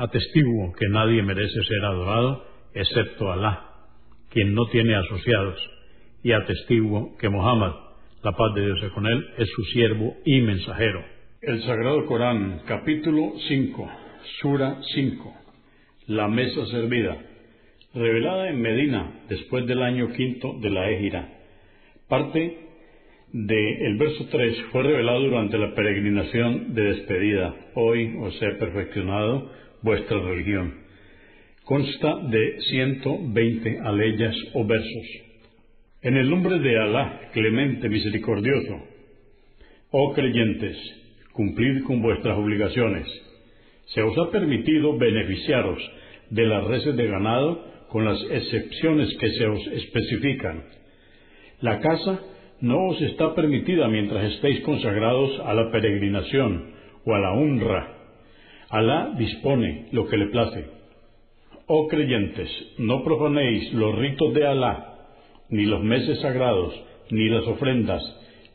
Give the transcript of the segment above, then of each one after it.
Atestiguo que nadie merece ser adorado excepto Alá, quien no tiene asociados y atestiguo que Muhammad, la paz de Dios con él, es su siervo y mensajero. El Sagrado Corán, capítulo 5, Sura 5, la mesa servida, revelada en Medina después del año quinto de la Égira. Parte del verso 3 fue revelado durante la peregrinación de despedida. Hoy os he perfeccionado vuestra religión. Consta de 120 aleyas o versos. En el nombre de Alá, clemente, misericordioso, oh creyentes, cumplid con vuestras obligaciones. Se os ha permitido beneficiaros de las reses de ganado con las excepciones que se os especifican. La casa no os está permitida mientras estéis consagrados a la peregrinación o a la honra. Alá dispone lo que le place. Oh creyentes, no profanéis los ritos de Alá ni los meses sagrados, ni las ofrendas,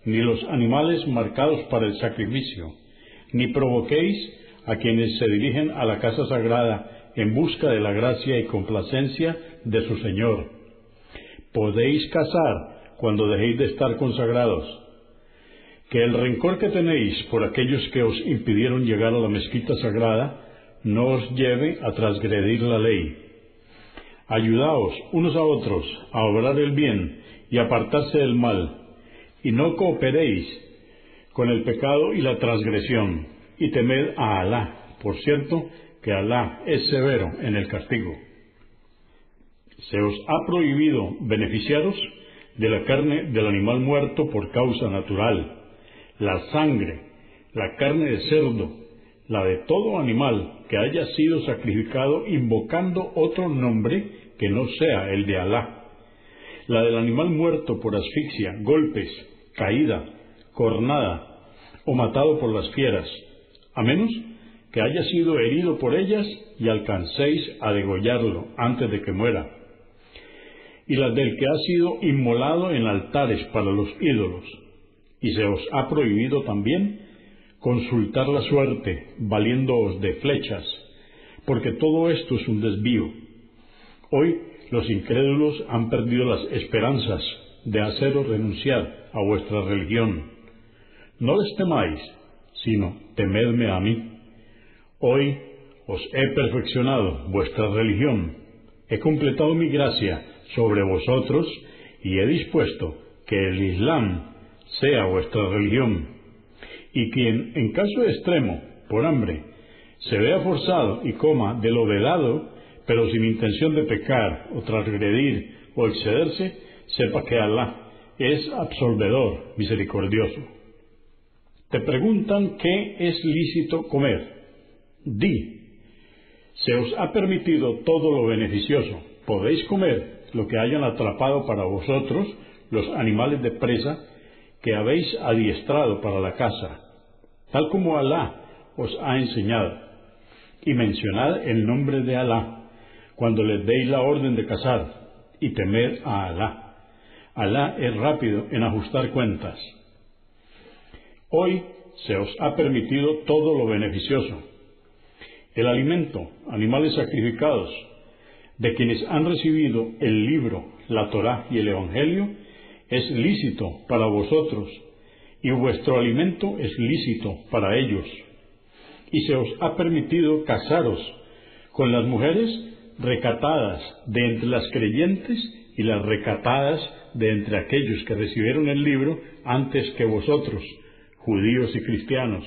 ni los animales marcados para el sacrificio, ni provoquéis a quienes se dirigen a la casa sagrada en busca de la gracia y complacencia de su Señor. Podéis casar cuando dejéis de estar consagrados. Que el rencor que tenéis por aquellos que os impidieron llegar a la mezquita sagrada no os lleve a transgredir la ley Ayudaos unos a otros a obrar el bien y apartarse del mal, y no cooperéis con el pecado y la transgresión, y temed a Alá, por cierto que Alá es severo en el castigo. Se os ha prohibido beneficiaros de la carne del animal muerto por causa natural, la sangre, la carne de cerdo, la de todo animal que haya sido sacrificado invocando otro nombre que no sea el de Alá, la del animal muerto por asfixia, golpes, caída, cornada o matado por las fieras, a menos que haya sido herido por ellas y alcancéis a degollarlo antes de que muera, y la del que ha sido inmolado en altares para los ídolos, y se os ha prohibido también consultar la suerte, valiéndoos de flechas, porque todo esto es un desvío. Hoy los incrédulos han perdido las esperanzas de haceros renunciar a vuestra religión. No les temáis, sino temedme a mí. Hoy os he perfeccionado vuestra religión, he completado mi gracia sobre vosotros y he dispuesto que el Islam sea vuestra religión y quien, en caso extremo, por hambre, se vea forzado y coma de lo vedado, pero sin intención de pecar o transgredir o excederse, sepa que Alá es absolvedor, misericordioso. Te preguntan qué es lícito comer. Di, se os ha permitido todo lo beneficioso. Podéis comer lo que hayan atrapado para vosotros los animales de presa que habéis adiestrado para la caza, tal como Alá os ha enseñado, y mencionad el nombre de Alá cuando les deis la orden de cazar, y temed a Alá. Alá es rápido en ajustar cuentas. Hoy se os ha permitido todo lo beneficioso. El alimento, animales sacrificados, de quienes han recibido el libro, la Torá y el Evangelio, es lícito para vosotros y vuestro alimento es lícito para ellos. Y se os ha permitido casaros con las mujeres recatadas de entre las creyentes y las recatadas de entre aquellos que recibieron el libro antes que vosotros, judíos y cristianos,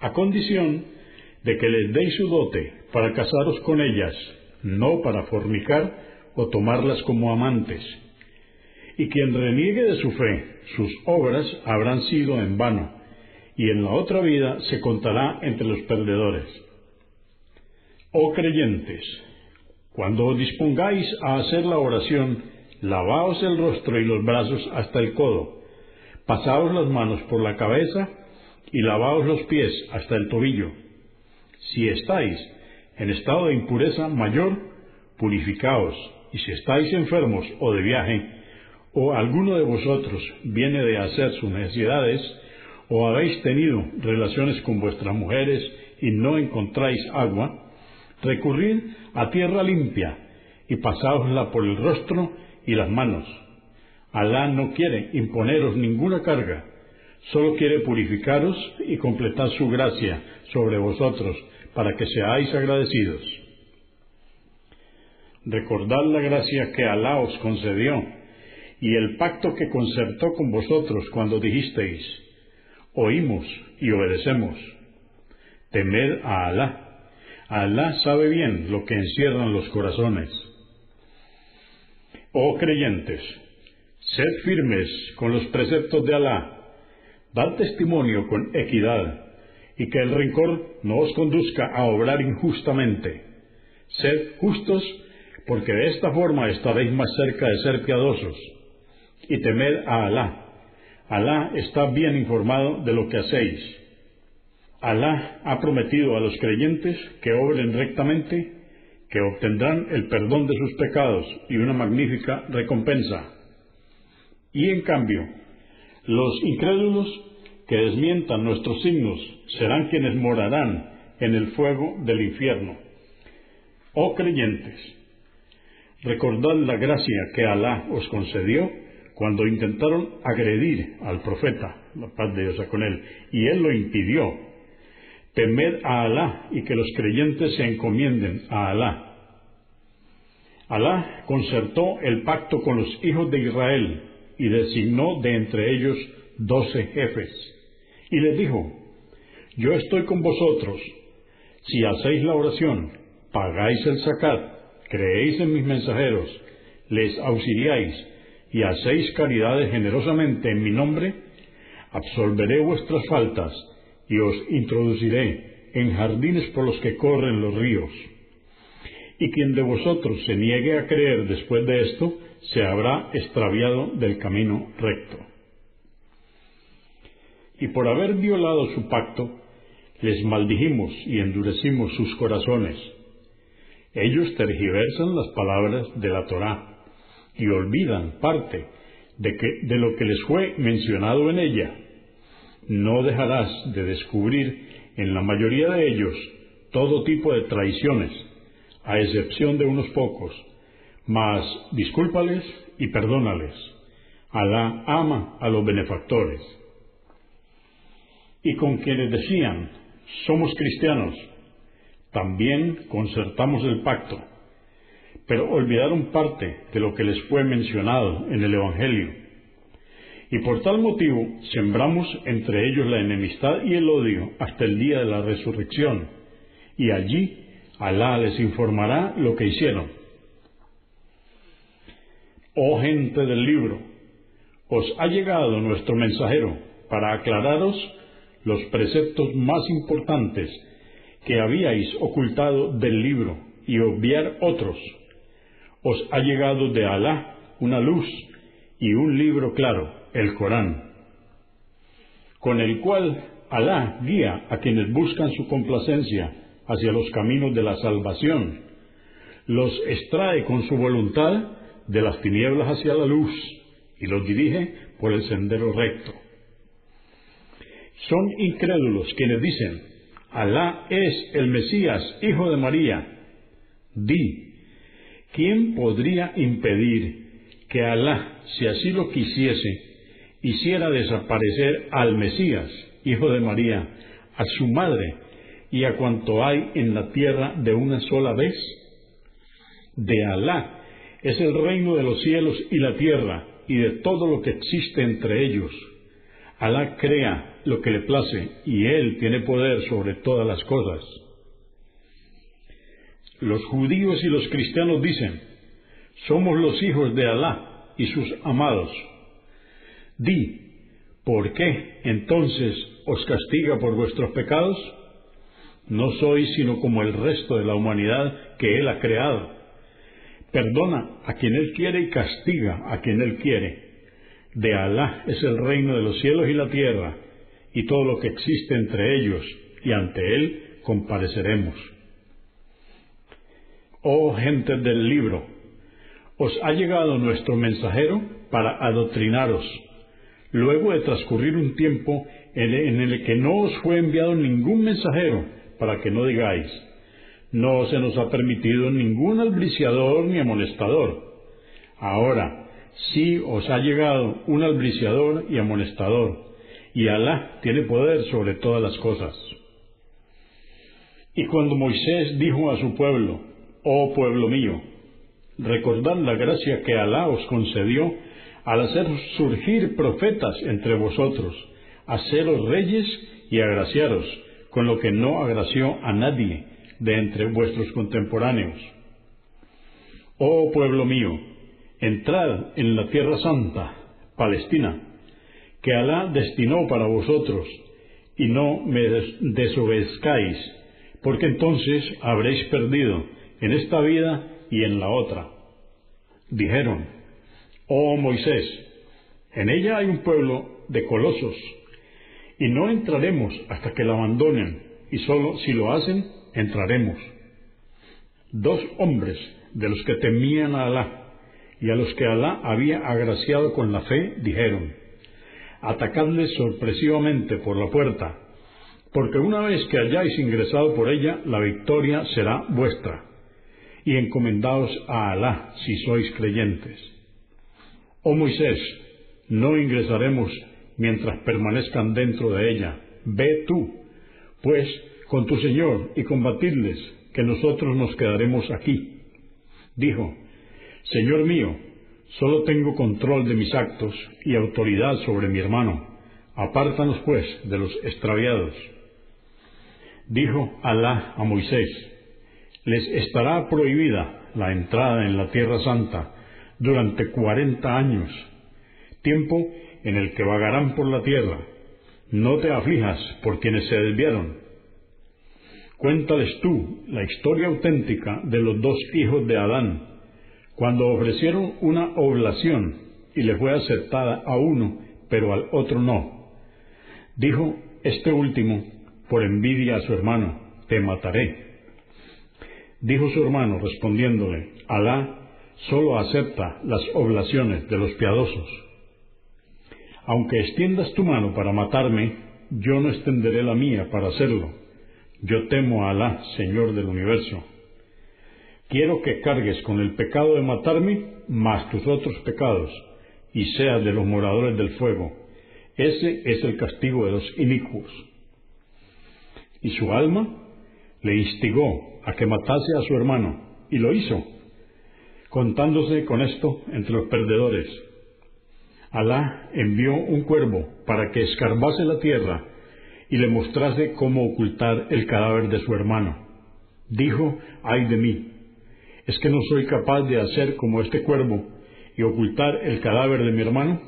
a condición de que les deis su dote para casaros con ellas, no para fornicar o tomarlas como amantes. Y quien reniegue de su fe, sus obras habrán sido en vano, y en la otra vida se contará entre los perdedores. Oh creyentes, cuando os dispongáis a hacer la oración, lavaos el rostro y los brazos hasta el codo, pasaos las manos por la cabeza y lavaos los pies hasta el tobillo. Si estáis en estado de impureza mayor, purificaos, y si estáis enfermos o de viaje, o alguno de vosotros viene de hacer sus necesidades, o habéis tenido relaciones con vuestras mujeres y no encontráis agua, recurrid a tierra limpia y pasáosla por el rostro y las manos. Alá no quiere imponeros ninguna carga, solo quiere purificaros y completar su gracia sobre vosotros para que seáis agradecidos. Recordad la gracia que Alá os concedió y el pacto que concertó con vosotros cuando dijisteis, oímos y obedecemos. Temed a Alá. Alá sabe bien lo que encierran los corazones. Oh creyentes, sed firmes con los preceptos de Alá, dad testimonio con equidad, y que el rencor no os conduzca a obrar injustamente. Sed justos, porque de esta forma estaréis más cerca de ser piadosos. Y temed a Alá. Alá está bien informado de lo que hacéis. Alá ha prometido a los creyentes que obren rectamente, que obtendrán el perdón de sus pecados y una magnífica recompensa. Y en cambio, los incrédulos que desmientan nuestros signos serán quienes morarán en el fuego del infierno. Oh creyentes, recordad la gracia que Alá os concedió cuando intentaron agredir al profeta, la paz de Dios con él, y él lo impidió. Temed a Alá y que los creyentes se encomienden a Alá. Alá concertó el pacto con los hijos de Israel y designó de entre ellos doce jefes. Y les dijo, yo estoy con vosotros. Si hacéis la oración, pagáis el zakat, creéis en mis mensajeros, les auxiliáis y hacéis caridades generosamente en mi nombre, absolveré vuestras faltas y os introduciré en jardines por los que corren los ríos. Y quien de vosotros se niegue a creer después de esto, se habrá extraviado del camino recto. Y por haber violado su pacto, les maldijimos y endurecimos sus corazones. Ellos tergiversan las palabras de la Torá y olvidan parte de, que, de lo que les fue mencionado en ella. No dejarás de descubrir en la mayoría de ellos todo tipo de traiciones, a excepción de unos pocos, mas discúlpales y perdónales. Alá ama a los benefactores. Y con quienes decían, somos cristianos, también concertamos el pacto pero olvidaron parte de lo que les fue mencionado en el Evangelio. Y por tal motivo sembramos entre ellos la enemistad y el odio hasta el día de la resurrección, y allí Alá les informará lo que hicieron. Oh gente del libro, os ha llegado nuestro mensajero para aclararos los preceptos más importantes que habíais ocultado del libro y obviar otros os ha llegado de Alá una luz y un libro claro, el Corán, con el cual Alá guía a quienes buscan su complacencia hacia los caminos de la salvación, los extrae con su voluntad de las tinieblas hacia la luz y los dirige por el sendero recto. Son incrédulos quienes dicen, Alá es el Mesías, hijo de María. Di, ¿quién podría impedir que Alá, si así lo quisiese, hiciera desaparecer al Mesías, hijo de María, a su madre y a cuanto hay en la tierra de una sola vez? De Alá es el reino de los cielos y la tierra y de todo lo que existe entre ellos. Alá crea lo que le place y Él tiene poder sobre todas las cosas. Los judíos y los cristianos dicen, somos los hijos de Alá y sus amados. Di, ¿por qué entonces os castiga por vuestros pecados? No sois sino como el resto de la humanidad que Él ha creado. Perdona a quien Él quiere y castiga a quien Él quiere. De Alá es el reino de los cielos y la tierra, y todo lo que existe entre ellos, y ante Él compareceremos. Oh gente del libro, os ha llegado nuestro mensajero para adoctrinaros, luego de transcurrir un tiempo en el que no os fue enviado ningún mensajero, para que no digáis, no se nos ha permitido ningún albriciador ni amonestador. Ahora, sí os ha llegado un albriciador y amonestador, y Alá tiene poder sobre todas las cosas. Y cuando Moisés dijo a su pueblo, Oh pueblo mío, recordad la gracia que Alá os concedió al hacer surgir profetas entre vosotros, haceros reyes y agraciaros, con lo que no agració a nadie de entre vuestros contemporáneos. Oh pueblo mío, entrad en la tierra santa, Palestina, que Alá destinó para vosotros, y no me desobedezcáis, porque entonces habréis perdido en esta vida y en la otra. Dijeron, Oh Moisés, en ella hay un pueblo de colosos, y no entraremos hasta que la abandonen, y sólo si lo hacen, entraremos. Dos hombres de los que temían a Alá y a los que Alá había agraciado con la fe, dijeron, Atacadles sorpresivamente por la puerta, porque una vez que hayáis ingresado por ella, la victoria será vuestra, y encomendaos a Alá si sois creyentes. Oh Moisés, no ingresaremos mientras permanezcan dentro de ella. Ve tú, pues, con tu Señor y combatidles, que nosotros nos quedaremos aquí. Dijo, Señor mío, solo tengo control de mis actos y autoridad sobre mi hermano. Apártanos, pues, de los extraviados. Dijo Alá a Moisés, les estará prohibida la entrada en la tierra santa durante cuarenta años, tiempo en el que vagarán por la tierra. No te aflijas por quienes se desviaron. Cuéntales tú la historia auténtica de los dos hijos de Adán, cuando ofrecieron una oblación y le fue aceptada a uno, pero al otro no. Dijo este último, por envidia a su hermano, te mataré. Dijo su hermano, respondiéndole, Alá solo acepta las oblaciones de los piadosos. Aunque extiendas tu mano para matarme, yo no extenderé la mía para hacerlo. Yo temo a Alá, Señor del universo. Quiero que cargues con el pecado de matarme más tus otros pecados, y seas de los moradores del fuego. Ese es el castigo de los inicuos. Y su alma le instigó a que matase a su hermano, y lo hizo, contándose con esto entre los perdedores. Alá envió un cuervo para que escarbase la tierra y le mostrase cómo ocultar el cadáver de su hermano. Dijo, ay de mí, ¿es que no soy capaz de hacer como este cuervo y ocultar el cadáver de mi hermano?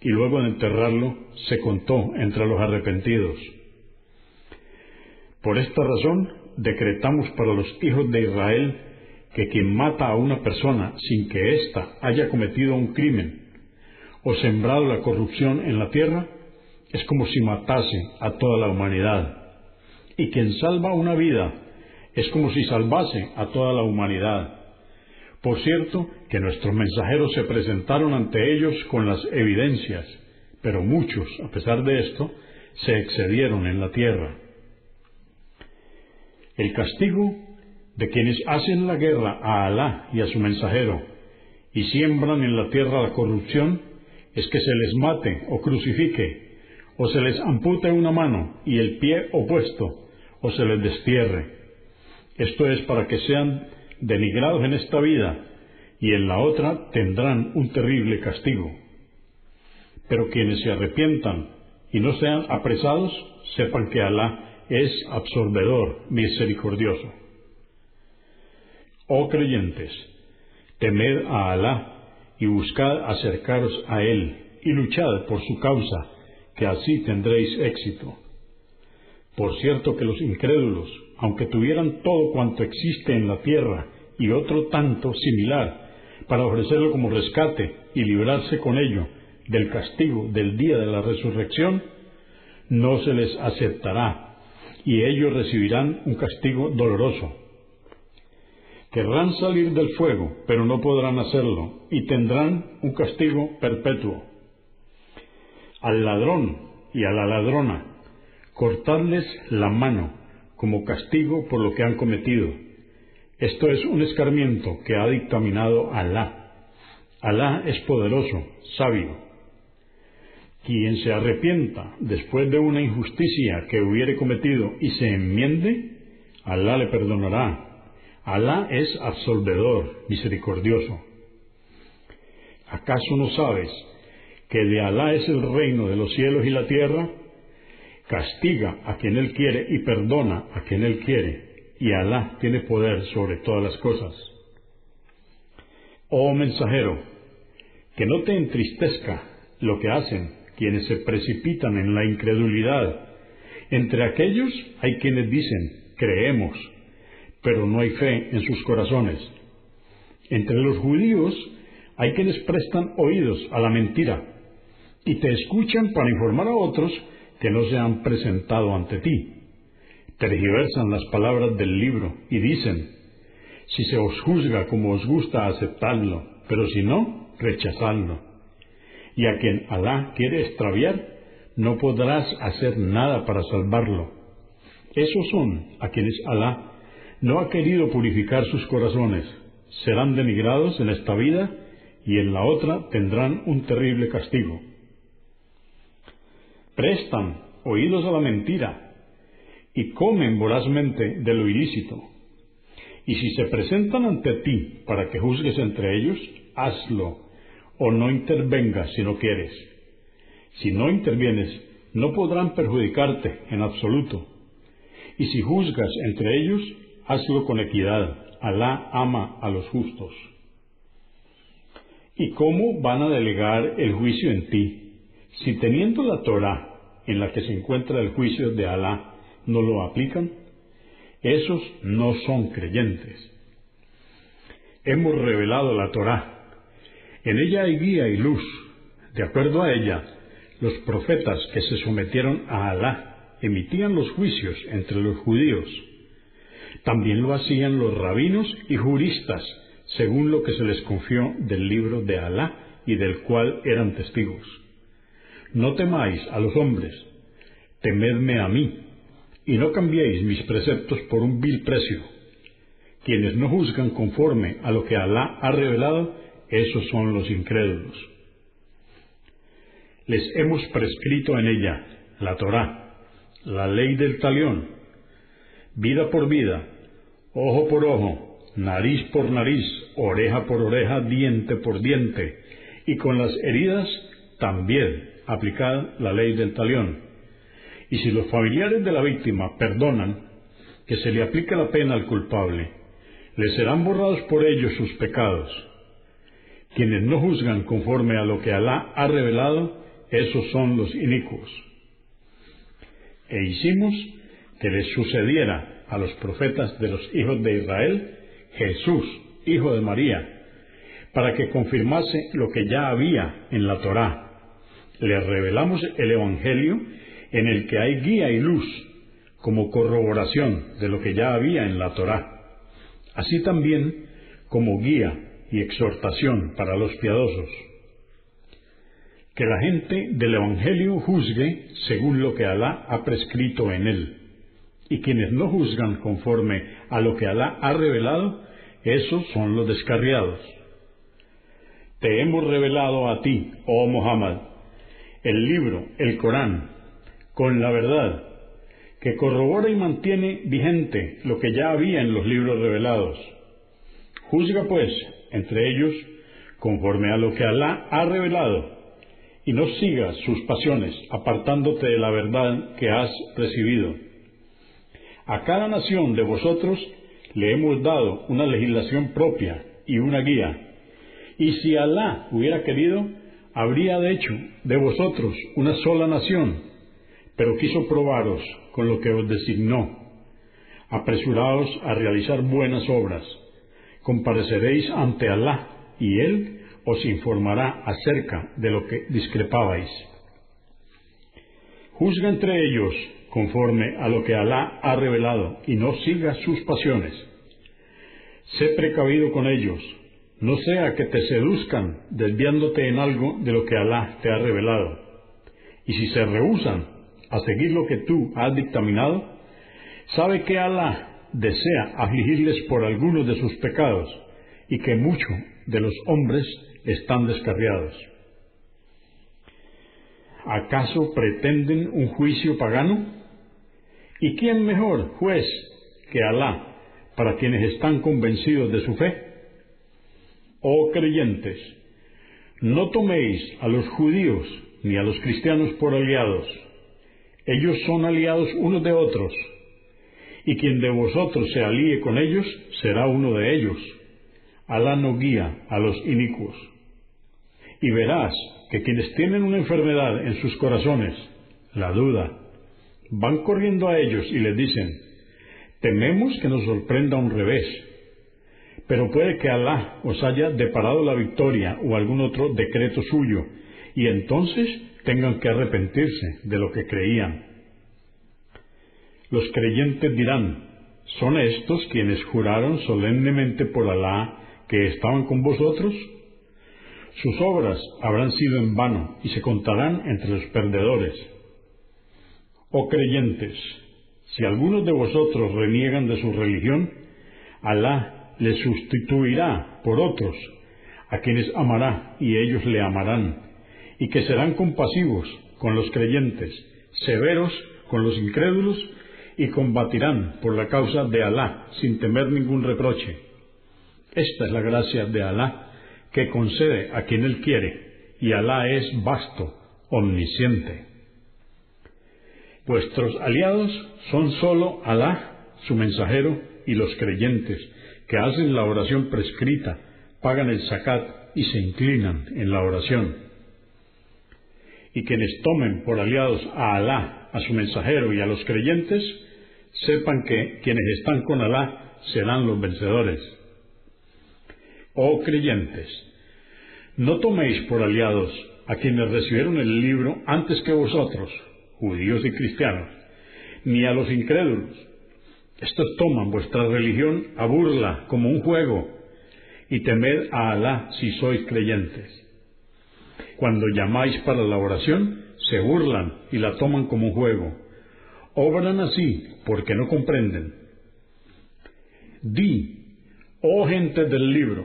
Y luego de enterrarlo, se contó entre los arrepentidos. Por esta razón, decretamos para los hijos de Israel que quien mata a una persona sin que ésta haya cometido un crimen o sembrado la corrupción en la tierra, es como si matase a toda la humanidad. Y quien salva una vida es como si salvase a toda la humanidad. Por cierto, que nuestros mensajeros se presentaron ante ellos con las evidencias, pero muchos, a pesar de esto, se excedieron en la tierra. El castigo de quienes hacen la guerra a Alá y a su mensajero y siembran en la tierra la corrupción es que se les mate o crucifique, o se les ampute una mano y el pie opuesto, o se les destierre. Esto es para que sean denigrados en esta vida y en la otra tendrán un terrible castigo. Pero quienes se arrepientan y no sean apresados, sepan que Alá es absorbedor, misericordioso. Oh creyentes, temed a Alá y buscad acercaros a Él y luchad por su causa, que así tendréis éxito. Por cierto que los incrédulos, aunque tuvieran todo cuanto existe en la tierra y otro tanto similar, para ofrecerlo como rescate y librarse con ello del castigo del día de la resurrección, no se les aceptará y ellos recibirán un castigo doloroso. Querrán salir del fuego, pero no podrán hacerlo y tendrán un castigo perpetuo. Al ladrón y a la ladrona, cortarles la mano como castigo por lo que han cometido. Esto es un escarmiento que ha dictaminado Alá. Alá es poderoso, sabio. Quien se arrepienta después de una injusticia que hubiere cometido y se enmiende, Alá le perdonará. Alá es absolvedor, misericordioso. ¿Acaso no sabes que de Alá es el reino de los cielos y la tierra? Castiga a quien Él quiere y perdona a quien Él quiere, y Alá tiene poder sobre todas las cosas. Oh mensajero, que no te entristezca lo que hacen quienes se precipitan en la incredulidad. Entre aquellos hay quienes dicen, creemos, pero no hay fe en sus corazones. Entre los judíos hay quienes prestan oídos a la mentira y te escuchan para informar a otros que no se han presentado ante ti. Tergiversan las palabras del libro y dicen, si se os juzga como os gusta aceptarlo, pero si no, rechazadlo y a quien Alá quiere extraviar, no podrás hacer nada para salvarlo. Esos son a quienes Alá no ha querido purificar sus corazones. Serán denigrados en esta vida y en la otra tendrán un terrible castigo. Prestan oídos a la mentira y comen vorazmente de lo ilícito. Y si se presentan ante ti para que juzgues entre ellos, hazlo o no intervengas si no quieres. Si no intervienes, no podrán perjudicarte en absoluto. Y si juzgas entre ellos, hazlo con equidad. Alá ama a los justos. ¿Y cómo van a delegar el juicio en ti? Si teniendo la Torah, en la que se encuentra el juicio de Alá, no lo aplican, esos no son creyentes. Hemos revelado la Torah en ella hay guía y luz. De acuerdo a ella, los profetas que se sometieron a Alá emitían los juicios entre los judíos. También lo hacían los rabinos y juristas, según lo que se les confió del libro de Alá y del cual eran testigos. No temáis a los hombres, temedme a mí, y no cambiéis mis preceptos por un vil precio. Quienes no juzgan conforme a lo que Alá ha revelado, esos son los incrédulos. Les hemos prescrito en ella la Torá, la ley del talión, vida por vida, ojo por ojo, nariz por nariz, oreja por oreja, diente por diente, y con las heridas también aplicada la ley del talión. Y si los familiares de la víctima perdonan, que se le aplique la pena al culpable, le serán borrados por ellos sus pecados quienes no juzgan conforme a lo que Alá ha revelado, esos son los inicuos. E hicimos que les sucediera a los profetas de los hijos de Israel Jesús, hijo de María, para que confirmase lo que ya había en la Torá. Le revelamos el Evangelio en el que hay guía y luz como corroboración de lo que ya había en la Torá, así también como guía y exhortación para los piadosos. Que la gente del Evangelio juzgue según lo que Alá ha prescrito en él, y quienes no juzgan conforme a lo que Alá ha revelado, esos son los descarriados. Te hemos revelado a ti, oh Muhammad, el libro, el Corán, con la verdad, que corrobora y mantiene vigente lo que ya había en los libros revelados Juzga pues entre ellos conforme a lo que Alá ha revelado, y no sigas sus pasiones, apartándote de la verdad que has recibido. A cada nación de vosotros le hemos dado una legislación propia y una guía, y si Alá hubiera querido, habría hecho de vosotros una sola nación, pero quiso probaros con lo que os designó. Apresuraos a realizar buenas obras. Compareceréis ante Alá y Él os informará acerca de lo que discrepabais. Juzga entre ellos conforme a lo que Alá ha revelado y no siga sus pasiones. Sé precavido con ellos, no sea que te seduzcan desviándote en algo de lo que Alá te ha revelado. Y si se rehusan a seguir lo que tú has dictaminado, sabe que Alá desea afligirles por algunos de sus pecados y que muchos de los hombres están descarriados. ¿Acaso pretenden un juicio pagano? ¿Y quién mejor juez que Alá para quienes están convencidos de su fe? Oh creyentes, no toméis a los judíos ni a los cristianos por aliados. Ellos son aliados unos de otros, y quien de vosotros se alíe con ellos será uno de ellos. Alá no guía a los inicuos y verás que quienes tienen una enfermedad en sus corazones, la duda, van corriendo a ellos y les dicen, tememos que nos sorprenda un revés, pero puede que Alá os haya deparado la victoria o algún otro decreto suyo, y entonces tengan que arrepentirse de lo que creían. Los creyentes dirán, ¿son estos quienes juraron solemnemente por Alá que estaban con vosotros? Sus obras habrán sido en vano y se contarán entre los perdedores. Oh creyentes, si algunos de vosotros reniegan de su religión, Alá les sustituirá por otros, a quienes amará y ellos le amarán, y que serán compasivos con los creyentes, severos con los incrédulos, y combatirán por la causa de Alá sin temer ningún reproche. Esta es la gracia de Alá que concede a quien Él quiere, y Alá es vasto, omnisciente. Vuestros aliados son sólo Alá, su mensajero, y los creyentes, que hacen la oración prescrita, pagan el zakat y se inclinan en la oración. Y quienes tomen por aliados a Alá, a su mensajero y a los creyentes, sepan que quienes están con Alá serán los vencedores. Oh creyentes, no toméis por aliados a quienes recibieron el libro antes que vosotros, judíos y cristianos, ni a los incrédulos. Estos toman vuestra religión a burla como un juego, y temed a Alá si sois creyentes. Cuando llamáis para la oración, se burlan y la toman como un juego. Obran así porque no comprenden. Di, oh gente del libro,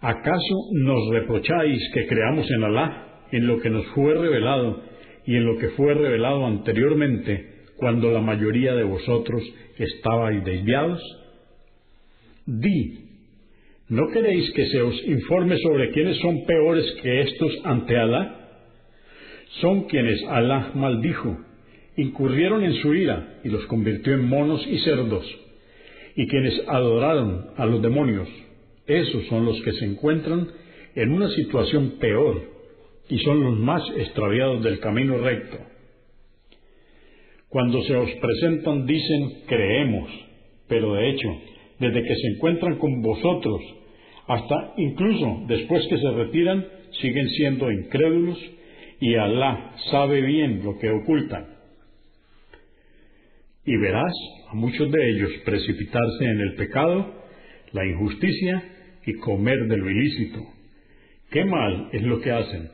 ¿Acaso nos reprocháis que creamos en Alá, en lo que nos fue revelado y en lo que fue revelado anteriormente, cuando la mayoría de vosotros estabais desviados? Di, ¿no queréis que se os informe sobre quiénes son peores que estos ante Alá? Son quienes Alá maldijo, incurrieron en su ira y los convirtió en monos y cerdos, y quienes adoraron a los demonios esos son los que se encuentran en una situación peor y son los más extraviados del camino recto. Cuando se os presentan dicen creemos, pero de hecho, desde que se encuentran con vosotros hasta incluso después que se retiran, siguen siendo incrédulos y Alá sabe bien lo que ocultan. Y verás a muchos de ellos precipitarse en el pecado, la injusticia y comer de lo ilícito. Qué mal es lo que hacen.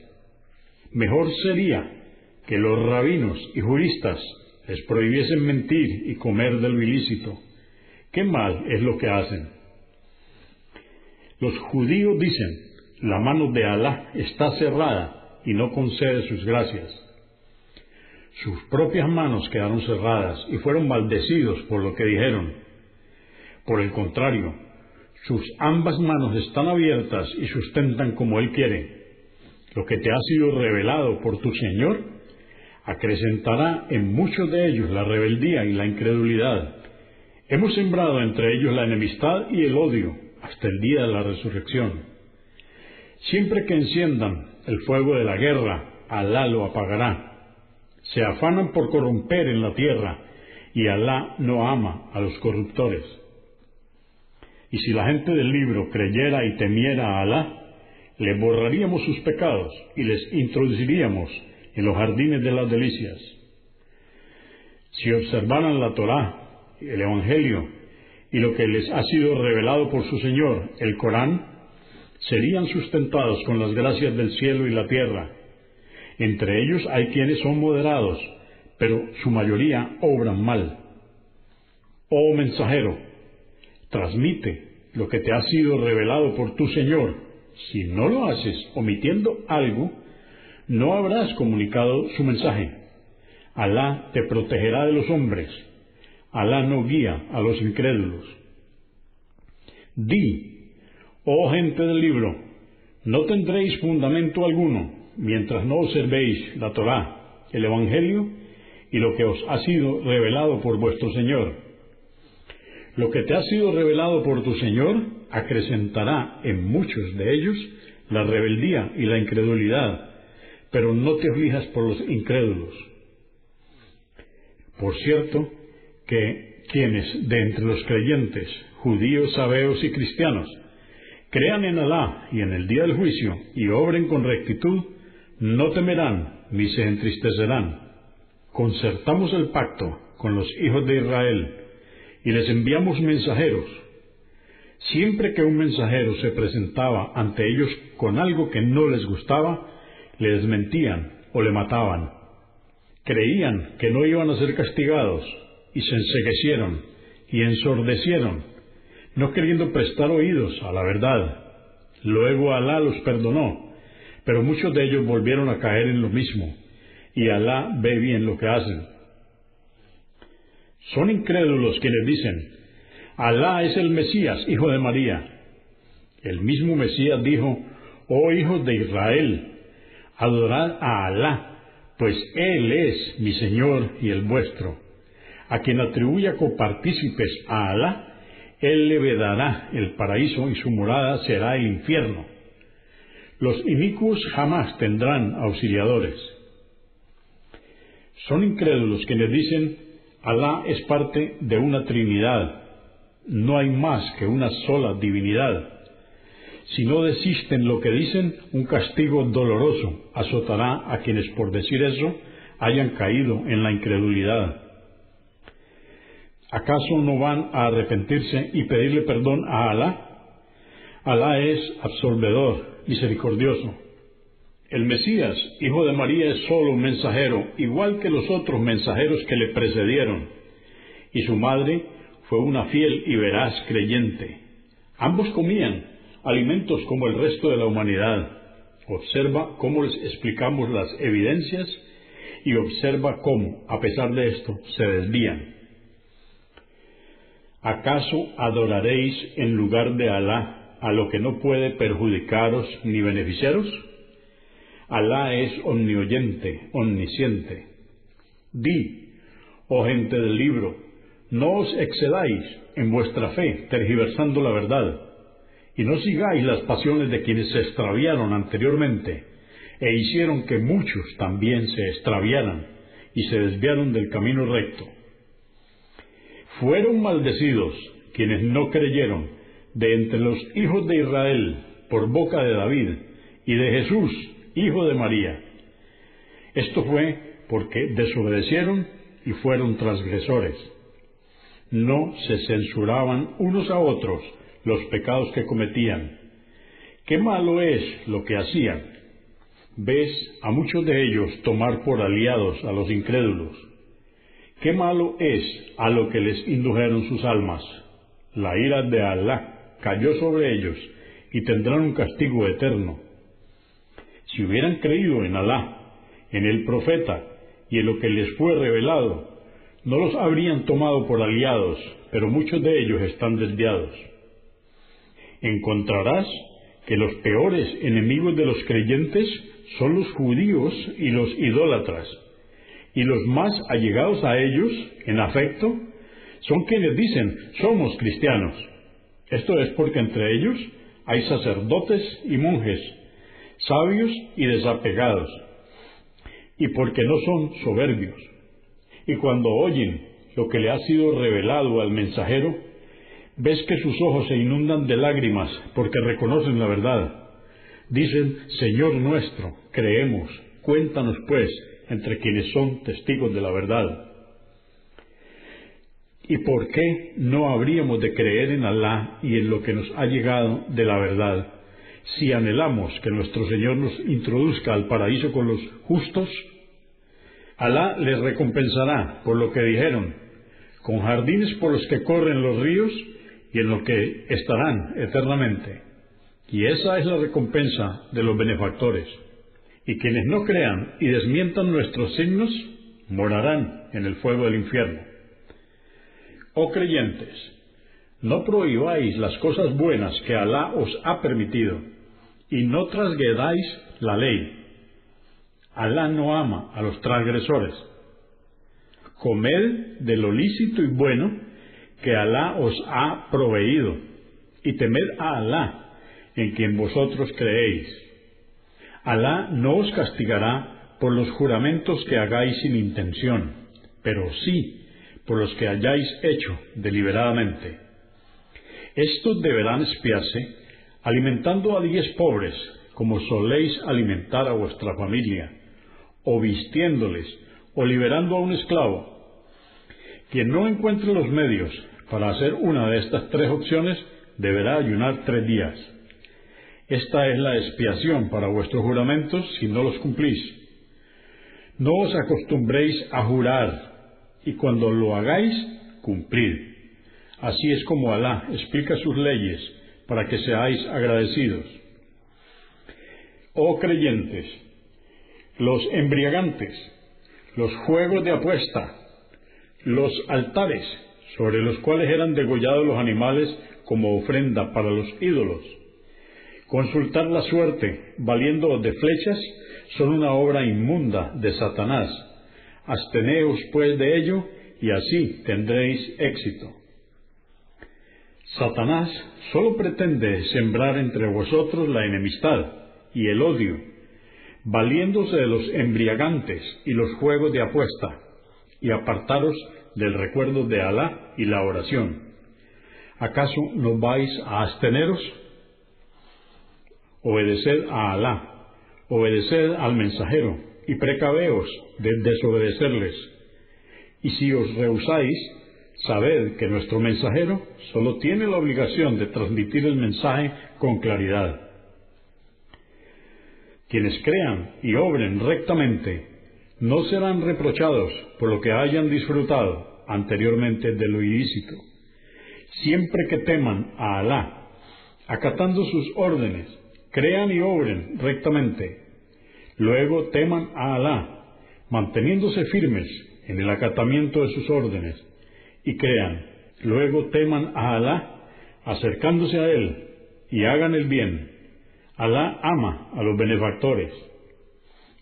Mejor sería que los rabinos y juristas les prohibiesen mentir y comer de lo ilícito. Qué mal es lo que hacen. Los judíos dicen, la mano de Alá está cerrada y no concede sus gracias. Sus propias manos quedaron cerradas y fueron maldecidos por lo que dijeron. Por el contrario, sus ambas manos están abiertas y sustentan como Él quiere. Lo que te ha sido revelado por tu Señor acrecentará en muchos de ellos la rebeldía y la incredulidad. Hemos sembrado entre ellos la enemistad y el odio hasta el día de la resurrección. Siempre que enciendan el fuego de la guerra, Alá lo apagará. Se afanan por corromper en la tierra y Alá no ama a los corruptores. Y si la gente del libro creyera y temiera a Alá, le borraríamos sus pecados y les introduciríamos en los jardines de las delicias. Si observaran la Torá, el Evangelio y lo que les ha sido revelado por su Señor, el Corán, serían sustentados con las gracias del cielo y la tierra. Entre ellos hay quienes son moderados, pero su mayoría obran mal. Oh mensajero, transmite lo que te ha sido revelado por tu Señor. Si no lo haces omitiendo algo, no habrás comunicado su mensaje. Alá te protegerá de los hombres. Alá no guía a los incrédulos. Di, oh gente del libro, no tendréis fundamento alguno mientras no observéis la Torá, el Evangelio y lo que os ha sido revelado por vuestro Señor. Lo que te ha sido revelado por tu Señor acrecentará en muchos de ellos la rebeldía y la incredulidad, pero no te aflijas por los incrédulos. Por cierto, que quienes de entre los creyentes, judíos, sabeos y cristianos, crean en Alá y en el día del juicio y obren con rectitud, no temerán ni se entristecerán. Concertamos el pacto con los hijos de Israel y les enviamos mensajeros. Siempre que un mensajero se presentaba ante ellos con algo que no les gustaba, le desmentían o le mataban. Creían que no iban a ser castigados y se enseguecieron y ensordecieron, no queriendo prestar oídos a la verdad. Luego Alá los perdonó, pero muchos de ellos volvieron a caer en lo mismo, y Alá ve bien lo que hacen. Son incrédulos quienes dicen, Alá es el Mesías, hijo de María. El mismo Mesías dijo, oh hijos de Israel, adorad a Alá, pues Él es mi Señor y el vuestro. A quien atribuya copartícipes a Alá, Él le vedará el paraíso y su morada será el infierno. Los inicuos jamás tendrán auxiliadores. Son incrédulos quienes dicen, Alá es parte de una Trinidad, no hay más que una sola divinidad. Si no desisten lo que dicen, un castigo doloroso azotará a quienes por decir eso hayan caído en la incredulidad. ¿Acaso no van a arrepentirse y pedirle perdón a Alá? Alá es absolvedor, misericordioso. El Mesías, hijo de María, es solo un mensajero, igual que los otros mensajeros que le precedieron, y su madre fue una fiel y veraz creyente. Ambos comían alimentos como el resto de la humanidad. Observa cómo les explicamos las evidencias y observa cómo, a pesar de esto, se desvían. ¿Acaso adoraréis en lugar de Alá a lo que no puede perjudicaros ni beneficiaros? Alá es omnioyente, omnisciente. Di, oh gente del libro, no os excedáis en vuestra fe, tergiversando la verdad, y no sigáis las pasiones de quienes se extraviaron anteriormente, e hicieron que muchos también se extraviaran y se desviaron del camino recto. Fueron maldecidos quienes no creyeron de entre los hijos de Israel por boca de David y de Jesús, hijo de María. Esto fue porque desobedecieron y fueron transgresores. No se censuraban unos a otros los pecados que cometían. Qué malo es lo que hacían. Ves a muchos de ellos tomar por aliados a los incrédulos. Qué malo es a lo que les indujeron sus almas. La ira de Alá cayó sobre ellos y tendrán un castigo eterno. Si hubieran creído en Alá, en el profeta y en lo que les fue revelado, no los habrían tomado por aliados, pero muchos de ellos están desviados. encontrarás que los peores enemigos de los creyentes son los judíos y los idólatras, y los más allegados a ellos, en afecto, son quienes dicen, somos cristianos. Esto es porque entre ellos hay sacerdotes y monjes, sabios y desapegados, y porque no son soberbios. Y cuando oyen lo que le ha sido revelado al mensajero, ves que sus ojos se inundan de lágrimas porque reconocen la verdad. Dicen, Señor nuestro, creemos, cuéntanos pues entre quienes son testigos de la verdad. ¿Y por qué no habríamos de creer en Alá y en lo que nos ha llegado de la verdad, si anhelamos que nuestro Señor nos introduzca al paraíso con los justos? Alá les recompensará por lo que dijeron, con jardines por los que corren los ríos y en los que estarán eternamente. Y esa es la recompensa de los benefactores. Y quienes no crean y desmientan nuestros signos, morarán en el fuego del infierno. Oh creyentes, no prohibáis las cosas buenas que Alá os ha permitido, y no trasguedáis la ley. Alá no ama a los transgresores. Comed de lo lícito y bueno que Alá os ha proveído, y temed a Alá, en quien vosotros creéis. Alá no os castigará por los juramentos que hagáis sin intención, pero sí por los que hayáis hecho deliberadamente. Estos deberán espiarse alimentando a diez pobres, como soléis alimentar a vuestra familia, o vistiéndoles, o liberando a un esclavo. Quien no encuentre los medios para hacer una de estas tres opciones, deberá ayunar tres días. Esta es la expiación para vuestros juramentos si no los cumplís. No os acostumbréis a jurar y cuando lo hagáis, cumplid. Así es como Alá explica sus leyes para que seáis agradecidos. Oh creyentes, los embriagantes, los juegos de apuesta, los altares sobre los cuales eran degollados los animales como ofrenda para los ídolos, consultar la suerte valiendo de flechas son una obra inmunda de Satanás Absteneos pues de ello, y así tendréis éxito. Satanás solo pretende sembrar entre vosotros la enemistad y el odio, valiéndose de los embriagantes y los juegos de apuesta, y apartaros del recuerdo de Alá y la oración. ¿Acaso no vais a absteneros? Obedeced a Alá, obedeced al mensajero y precaveos de desobedecerles. Y si os rehusáis, sabed que nuestro mensajero solo tiene la obligación de transmitir el mensaje con claridad. Quienes crean y obren rectamente no serán reprochados por lo que hayan disfrutado anteriormente de lo ilícito, siempre que teman a Alá, acatando sus órdenes, crean y obren rectamente Luego teman a Alá, manteniéndose firmes en el acatamiento de sus órdenes, y crean. Luego teman a Alá, acercándose a Él, y hagan el bien. Alá ama a los benefactores.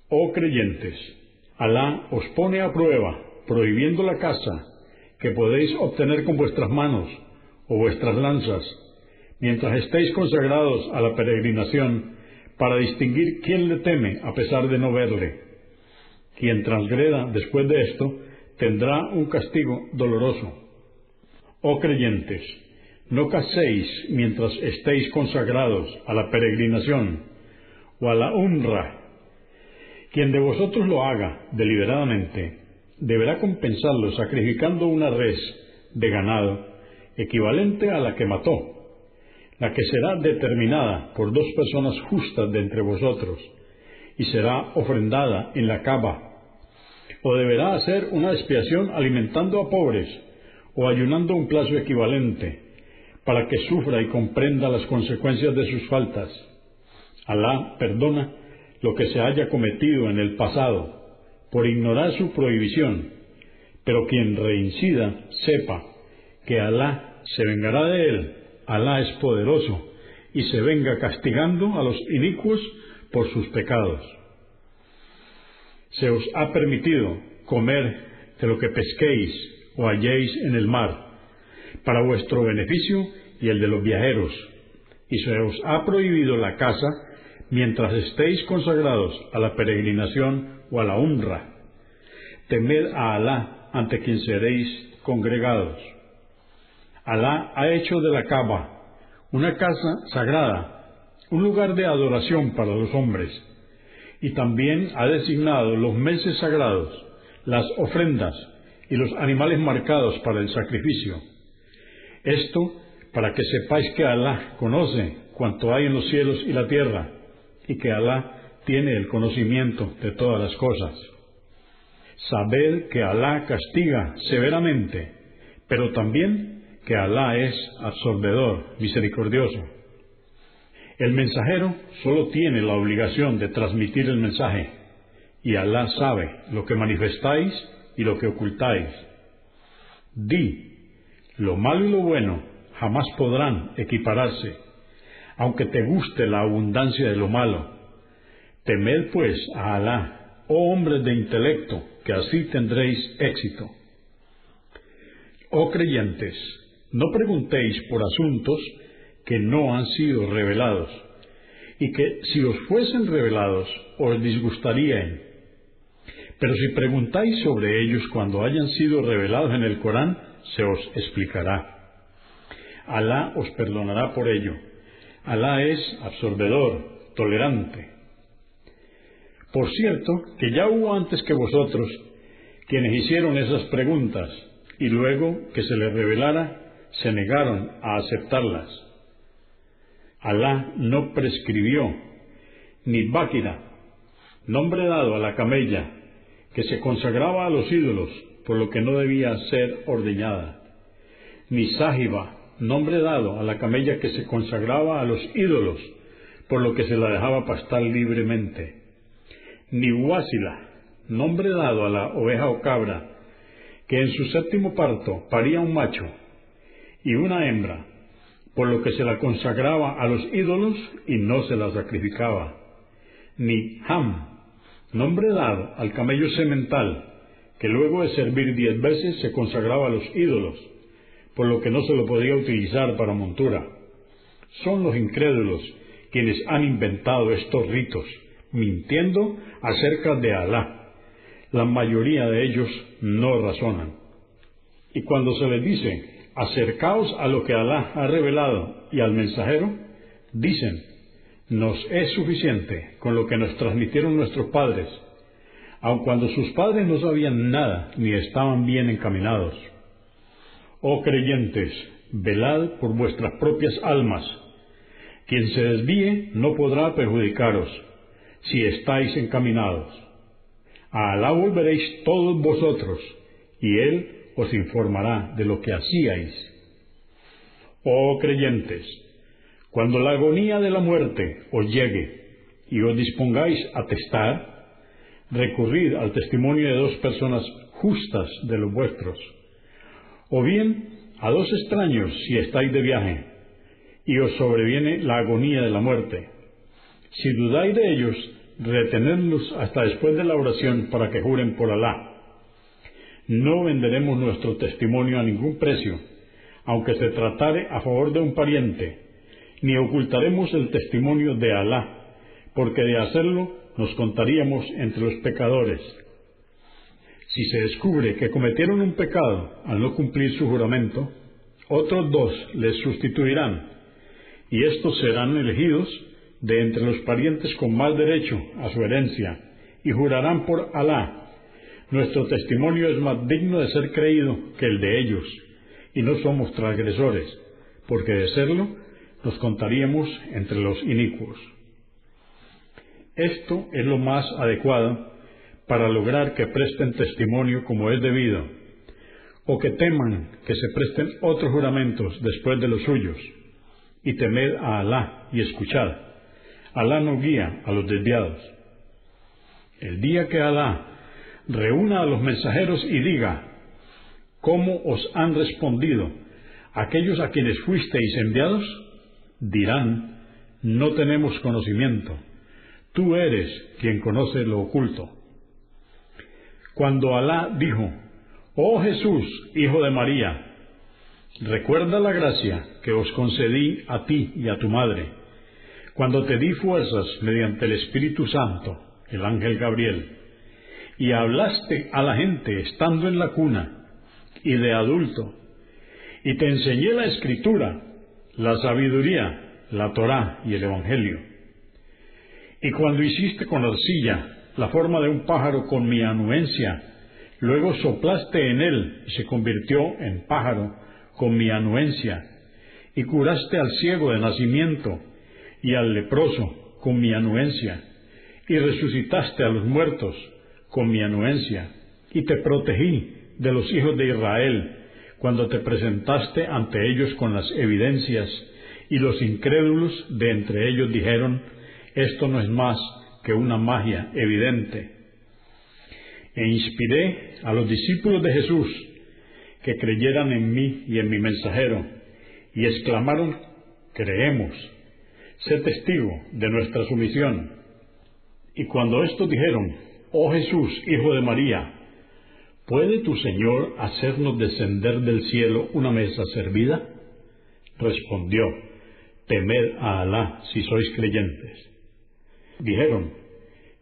Oh creyentes, Alá os pone a prueba, prohibiendo la caza, que podéis obtener con vuestras manos o vuestras lanzas, mientras estéis consagrados a la peregrinación para distinguir quién le teme a pesar de no verle. Quien transgreda después de esto tendrá un castigo doloroso. Oh creyentes, no caséis mientras estéis consagrados a la peregrinación o a la honra. Quien de vosotros lo haga deliberadamente deberá compensarlo sacrificando una res de ganado equivalente a la que mató la que será determinada por dos personas justas de entre vosotros, y será ofrendada en la cava, o deberá hacer una expiación alimentando a pobres, o ayunando un plazo equivalente, para que sufra y comprenda las consecuencias de sus faltas. Alá perdona lo que se haya cometido en el pasado, por ignorar su prohibición, pero quien reincida sepa que Alá se vengará de él Alá es poderoso y se venga castigando a los inicuos por sus pecados. Se os ha permitido comer de lo que pesquéis o halléis en el mar, para vuestro beneficio y el de los viajeros, y se os ha prohibido la caza mientras estéis consagrados a la peregrinación o a la honra. Temed a Alá ante quien seréis congregados. Alá ha hecho de la Kaaba una casa sagrada, un lugar de adoración para los hombres, y también ha designado los meses sagrados, las ofrendas y los animales marcados para el sacrificio. Esto para que sepáis que Alá conoce cuanto hay en los cielos y la tierra, y que Alá tiene el conocimiento de todas las cosas. Sabed que Alá castiga severamente, pero también que Alá es absorbedor, misericordioso. El mensajero solo tiene la obligación de transmitir el mensaje, y Alá sabe lo que manifestáis y lo que ocultáis. Di, lo malo y lo bueno jamás podrán equipararse, aunque te guste la abundancia de lo malo. Temed pues a Alá, oh hombres de intelecto, que así tendréis éxito. Oh creyentes, no preguntéis por asuntos que no han sido revelados, y que si os fuesen revelados os disgustarían. Pero si preguntáis sobre ellos cuando hayan sido revelados en el Corán, se os explicará. Alá os perdonará por ello. Alá es absorbedor, tolerante. Por cierto, que ya hubo antes que vosotros quienes hicieron esas preguntas y luego que se les revelara, se negaron a aceptarlas. Alá no prescribió, ni Báquira, nombre dado a la camella, que se consagraba a los ídolos, por lo que no debía ser ordeñada, ni Sájiba, nombre dado a la camella que se consagraba a los ídolos, por lo que se la dejaba pastar libremente. Ni Huásila, nombre dado a la oveja o cabra, que en su séptimo parto paría un macho y una hembra, por lo que se la consagraba a los ídolos y no se la sacrificaba. Ni Ham, nombre dado al camello semental, que luego de servir diez veces se consagraba a los ídolos, por lo que no se lo podía utilizar para montura. Son los incrédulos quienes han inventado estos ritos, mintiendo acerca de Alá. La mayoría de ellos no razonan. Y cuando se les dice, acercaos a lo que Alá ha revelado y al mensajero, dicen, nos es suficiente con lo que nos transmitieron nuestros padres, aun cuando sus padres no sabían nada ni estaban bien encaminados. Oh creyentes, velad por vuestras propias almas. Quien se desvíe no podrá perjudicaros, si estáis encaminados. A Alá volveréis todos vosotros, y Él os informará de lo que hacíais. Oh creyentes, cuando la agonía de la muerte os llegue y os dispongáis a testar, recurrid al testimonio de dos personas justas de los vuestros o bien a dos extraños si estáis de viaje, y os sobreviene la agonía de la muerte. Si dudáis de ellos, retenedlos hasta después de la oración para que juren por Alá. No venderemos nuestro testimonio a ningún precio, aunque se tratare a favor de un pariente, ni ocultaremos el testimonio de Alá, porque de hacerlo nos contaríamos entre los pecadores. Si se descubre que cometieron un pecado al no cumplir su juramento, otros dos les sustituirán, y estos serán elegidos de entre los parientes con más derecho a su herencia, y jurarán por Alá. Nuestro testimonio es más digno de ser creído que el de ellos, y no somos transgresores, porque de serlo nos contaríamos entre los inicuos. Esto es lo más adecuado para lograr que presten testimonio como es debido, o que teman que se presten otros juramentos después de los suyos, y temed a Alá y escuchad. Alá no guía a los desviados. El día que Alá reúna a los mensajeros y diga, ¿cómo os han respondido aquellos a quienes fuisteis enviados? Dirán, no tenemos conocimiento. Tú eres quien conoce lo oculto. Cuando Alá dijo, Oh Jesús, hijo de María, recuerda la gracia que os concedí a ti y a tu madre, cuando te di fuerzas mediante el Espíritu Santo, el ángel Gabriel, y hablaste a la gente estando en la cuna y de adulto, y te enseñé la escritura, la sabiduría, la Torá y el Evangelio. Y cuando hiciste con arcilla la forma de un pájaro con mi anuencia, luego soplaste en él y se convirtió en pájaro con mi anuencia, y curaste al ciego de nacimiento y al leproso con mi anuencia, y resucitaste a los muertos con mi anuencia, y te protegí de los hijos de Israel cuando te presentaste ante ellos con las evidencias, y los incrédulos de entre ellos dijeron, esto no es más que una magia evidente. E inspiré a los discípulos de Jesús que creyeran en mí y en mi mensajero, y exclamaron, creemos, sé testigo de nuestra sumisión. Y cuando estos dijeron, oh Jesús, hijo de María, ¿puede tu Señor hacernos descender del cielo una mesa servida? Respondió, temed a Alá si sois creyentes. Dijeron,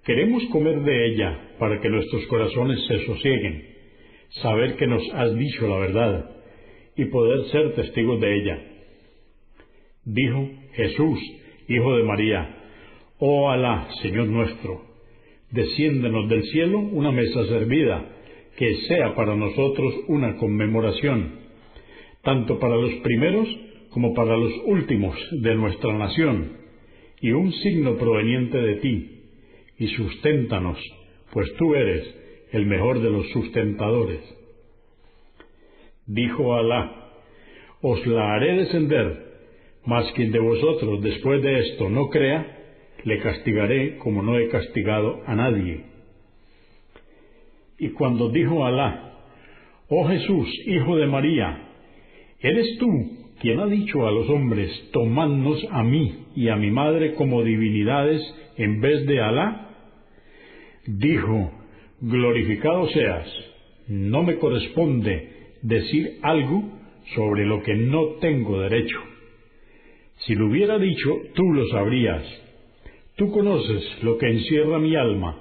queremos comer de ella para que nuestros corazones se sosieguen, saber que nos has dicho la verdad y poder ser testigos de ella. Dijo Jesús, Hijo de María, Oh Alá, Señor nuestro, desciéndenos del cielo una mesa servida, que sea para nosotros una conmemoración, tanto para los primeros como para los últimos de nuestra nación y un signo proveniente de ti, y susténtanos, pues tú eres el mejor de los sustentadores. Dijo Alá, os la haré descender, mas quien de vosotros después de esto no crea, le castigaré como no he castigado a nadie. Y cuando dijo Alá, Oh Jesús, hijo de María, ¿eres tú quien ha dicho a los hombres, tomadnos a mí y a mi madre como divinidades en vez de Alá? Dijo, glorificado seas, no me corresponde decir algo sobre lo que no tengo derecho. Si lo hubiera dicho, tú lo sabrías. Tú conoces lo que encierra mi alma,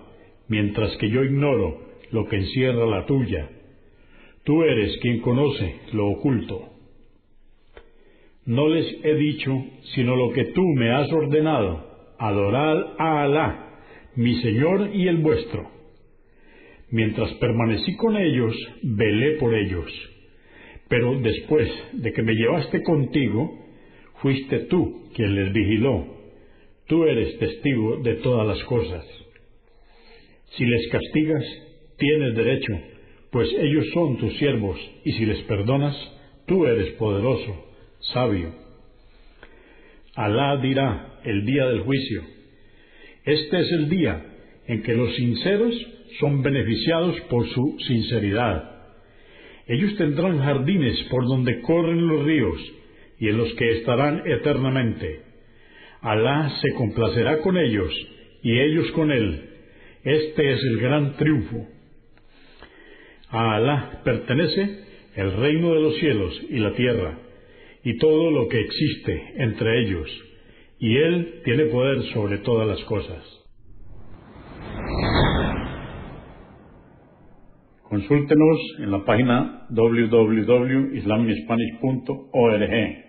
mientras que yo ignoro lo que encierra la tuya. Tú eres quien conoce lo oculto. No les he dicho sino lo que tú me has ordenado, adorad a Alá, mi Señor y el vuestro. Mientras permanecí con ellos, velé por ellos. Pero después de que me llevaste contigo, fuiste tú quien les vigiló. Tú eres testigo de todas las cosas. Si les castigas, tienes derecho, pues ellos son tus siervos, y si les perdonas, tú eres poderoso sabio. Alá dirá el día del juicio, este es el día en que los sinceros son beneficiados por su sinceridad. Ellos tendrán jardines por donde corren los ríos y en los que estarán eternamente. Alá se complacerá con ellos y ellos con él. Este es el gran triunfo. A Alá pertenece el reino de los cielos y la tierra y todo lo que existe entre ellos, y Él tiene poder sobre todas las cosas. Consúltenos en la página www.islamispanish.org.